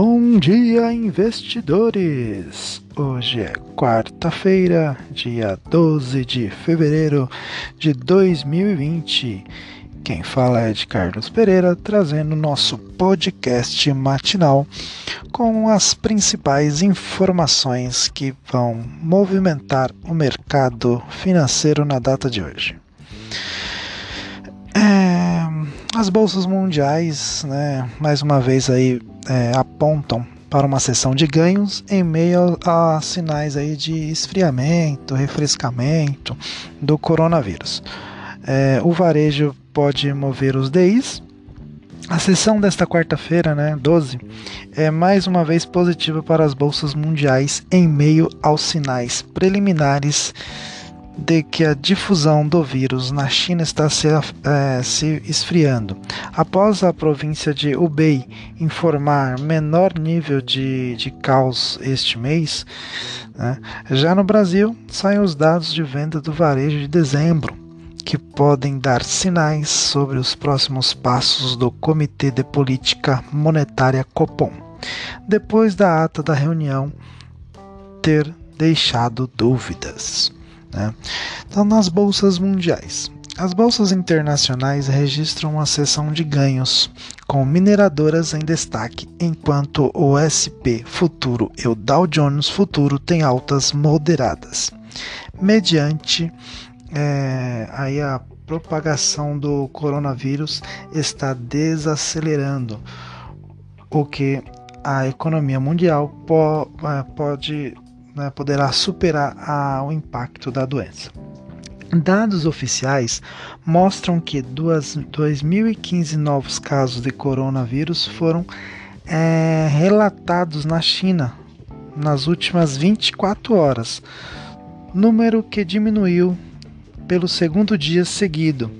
Bom dia, investidores! Hoje é quarta-feira, dia 12 de fevereiro de 2020. Quem fala é de Carlos Pereira, trazendo nosso podcast matinal com as principais informações que vão movimentar o mercado financeiro na data de hoje. As bolsas mundiais, né, mais uma vez aí é, apontam para uma sessão de ganhos em meio a sinais aí de esfriamento, refrescamento do coronavírus. É, o varejo pode mover os DIs. A sessão desta quarta-feira, né, 12, é mais uma vez positiva para as bolsas mundiais em meio aos sinais preliminares de que a difusão do vírus na China está se, é, se, esfriando. Após a província de Hubei informar menor nível de, de caos este mês, né, já no Brasil saem os dados de venda do varejo de dezembro, que podem dar sinais sobre os próximos passos do Comitê de Política Monetária Copom, depois da ata da reunião ter deixado dúvidas. Né? Então, nas bolsas mundiais, as bolsas internacionais registram uma sessão de ganhos, com mineradoras em destaque, enquanto o SP Futuro e o Dow Jones Futuro têm altas moderadas, mediante é, aí a propagação do coronavírus está desacelerando, o que a economia mundial é, pode né, poderá superar a, o impacto da doença. Dados oficiais mostram que 2.015 novos casos de coronavírus foram é, relatados na China nas últimas 24 horas, número que diminuiu pelo segundo dia seguido.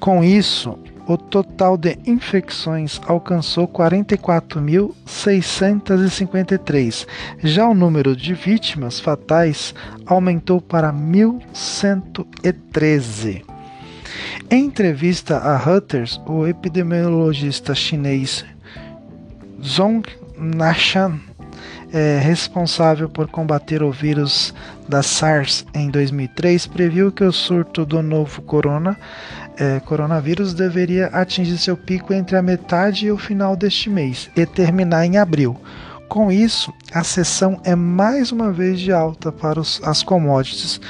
Com isso, o total de infecções alcançou 44.653. Já o número de vítimas fatais aumentou para 1.113. Em entrevista a Reuters, o epidemiologista chinês Zhong Nashan, é, responsável por combater o vírus da SARS em 2003, previu que o surto do novo corona é, coronavírus deveria atingir seu pico entre a metade e o final deste mês e terminar em abril. Com isso, a sessão é mais uma vez de alta para os, as commodities,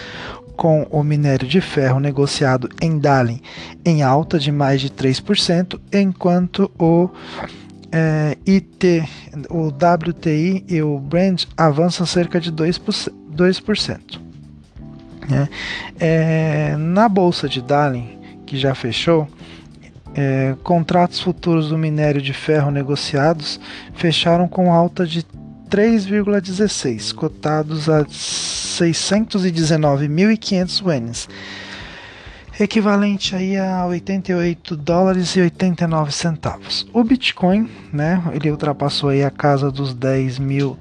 com o minério de ferro negociado em Dalian em alta de mais de 3%, enquanto o é, IT, o WTI e o Brent avançam cerca de 2%. 2%. Né? É, na bolsa de Dalian, que já fechou, é, contratos futuros do minério de ferro negociados fecharam com alta de 3,16, cotados a 619.500 ienes, equivalente aí a 88 dólares e 89 centavos. O Bitcoin, né, ele ultrapassou aí a casa dos 10 mil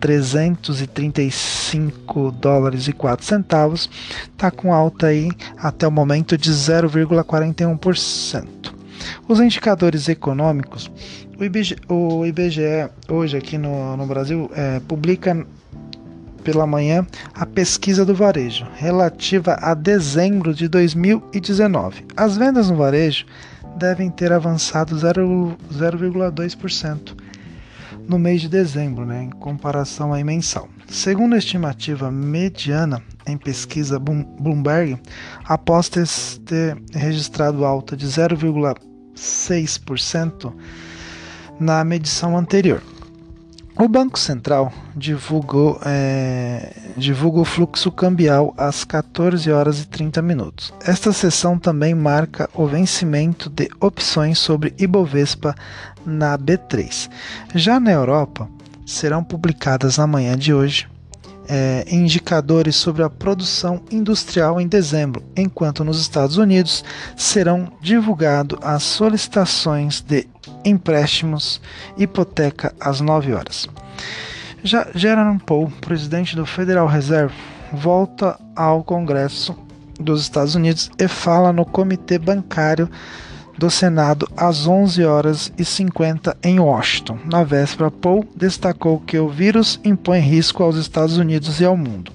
335 dólares e 4 centavos, está com alta aí até o momento de 0,41%. Os indicadores econômicos, o IBGE, o IBGE hoje aqui no, no Brasil é, publica pela manhã a pesquisa do varejo relativa a dezembro de 2019. As vendas no varejo devem ter avançado 0,2% no mês de dezembro, né, em comparação aí mensal. Segundo a estimativa mediana em pesquisa Bloomberg, após ter, ter registrado alta de 0,6% na medição anterior. O Banco Central divulgou, é, o fluxo cambial às 14 horas e 30 minutos. Esta sessão também marca o vencimento de opções sobre Ibovespa na B3. Já na Europa, serão publicadas na manhã de hoje é, indicadores sobre a produção industrial em dezembro, enquanto nos Estados Unidos serão divulgadas as solicitações de empréstimos hipoteca às 9 horas. Já Jerome Powell, presidente do Federal Reserve, volta ao Congresso dos Estados Unidos e fala no Comitê Bancário do Senado às 11 horas e 50 em Washington. Na véspera, Paul destacou que o vírus impõe risco aos Estados Unidos e ao mundo.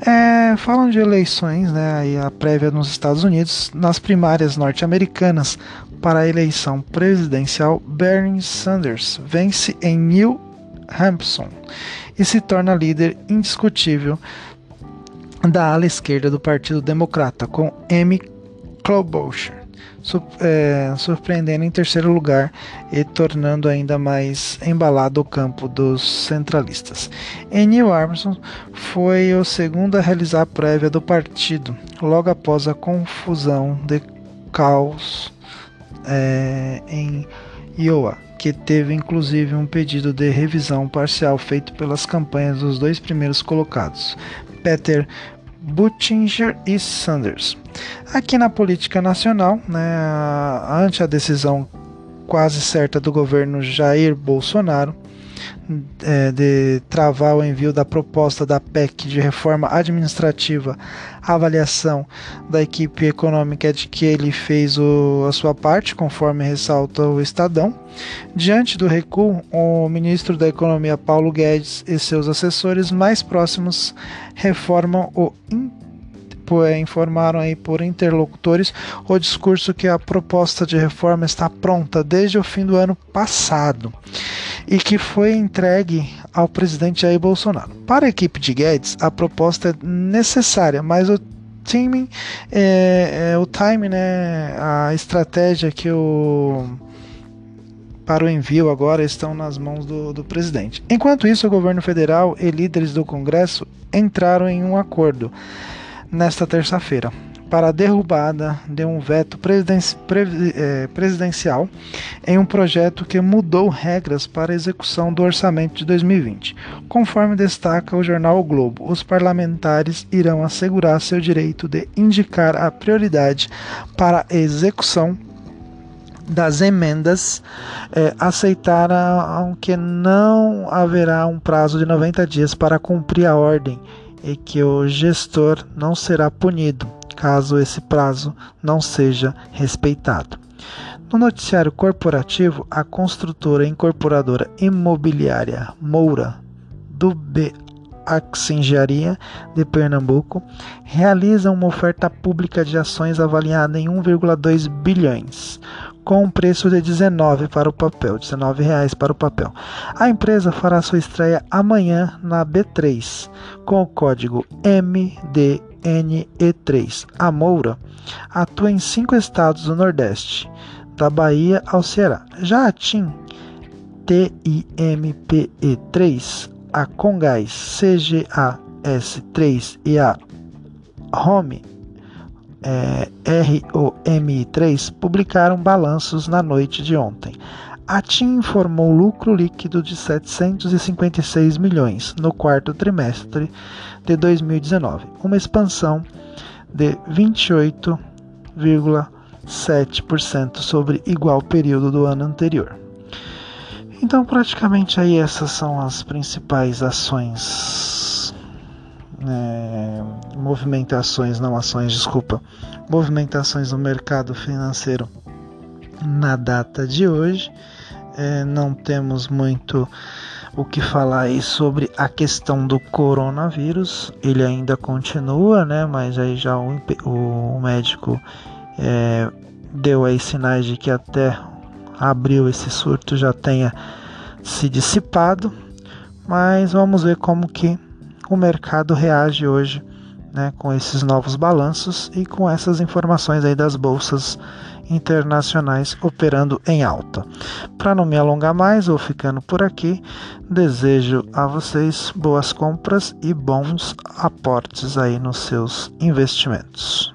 É, falam de eleições, né, aí a prévia nos Estados Unidos, nas primárias norte-americanas para a eleição presidencial, Bernie Sanders vence em New Hampshire e se torna líder indiscutível da ala esquerda do Partido Democrata, com Amy Klobuchar surpreendendo em terceiro lugar e tornando ainda mais embalado o campo dos centralistas. E Neil Armstrong foi o segundo a realizar a prévia do partido, logo após a confusão de caos é, em Iowa, que teve inclusive um pedido de revisão parcial feito pelas campanhas dos dois primeiros colocados, Peter Buttigieg e Sanders. Aqui na política nacional, né, ante a decisão quase certa do governo Jair Bolsonaro é, de travar o envio da proposta da PEC de reforma administrativa, a avaliação da equipe econômica é de que ele fez o, a sua parte, conforme ressalta o Estadão. Diante do recuo, o ministro da Economia Paulo Guedes e seus assessores mais próximos reformam o informaram aí por interlocutores o discurso que a proposta de reforma está pronta desde o fim do ano passado e que foi entregue ao presidente Jair Bolsonaro. Para a equipe de Guedes, a proposta é necessária, mas o timing, é, é, o time, né, a estratégia que o para o envio agora estão nas mãos do, do presidente. Enquanto isso, o governo federal e líderes do Congresso entraram em um acordo nesta terça-feira para a derrubada de um veto é, presidencial em um projeto que mudou regras para a execução do orçamento de 2020. Conforme destaca o jornal o Globo, os parlamentares irão assegurar seu direito de indicar a prioridade para a execução das emendas é, aceitaram que não haverá um prazo de 90 dias para cumprir a ordem e que o gestor não será punido caso esse prazo não seja respeitado. No noticiário corporativo, a construtora incorporadora imobiliária Moura, do B Engenharia de Pernambuco, realiza uma oferta pública de ações avaliada em 1,2 bilhões, com um preço de 19 para o papel, 19 reais para o papel. A empresa fará sua estreia amanhã na B3 com o código MDNE3. A Moura atua em cinco estados do Nordeste, da Bahia ao Ceará. Já a TIM TIMPE3, a Congás CGAS3 e a Home é, ROMI3 publicaram balanços na noite de ontem. A TIM informou lucro líquido de 756 milhões no quarto trimestre de 2019, uma expansão de 28,7% sobre igual período do ano anterior. Então, praticamente aí essas são as principais ações é, movimentações, não ações, desculpa, movimentações no mercado financeiro na data de hoje. É, não temos muito o que falar aí sobre a questão do coronavírus. Ele ainda continua, né? Mas aí já o, o médico é, deu aí sinais de que até abril esse surto já tenha se dissipado. Mas vamos ver como que o mercado reage hoje né, com esses novos balanços e com essas informações aí das bolsas internacionais operando em alta. Para não me alongar mais, vou ficando por aqui. Desejo a vocês boas compras e bons aportes aí nos seus investimentos.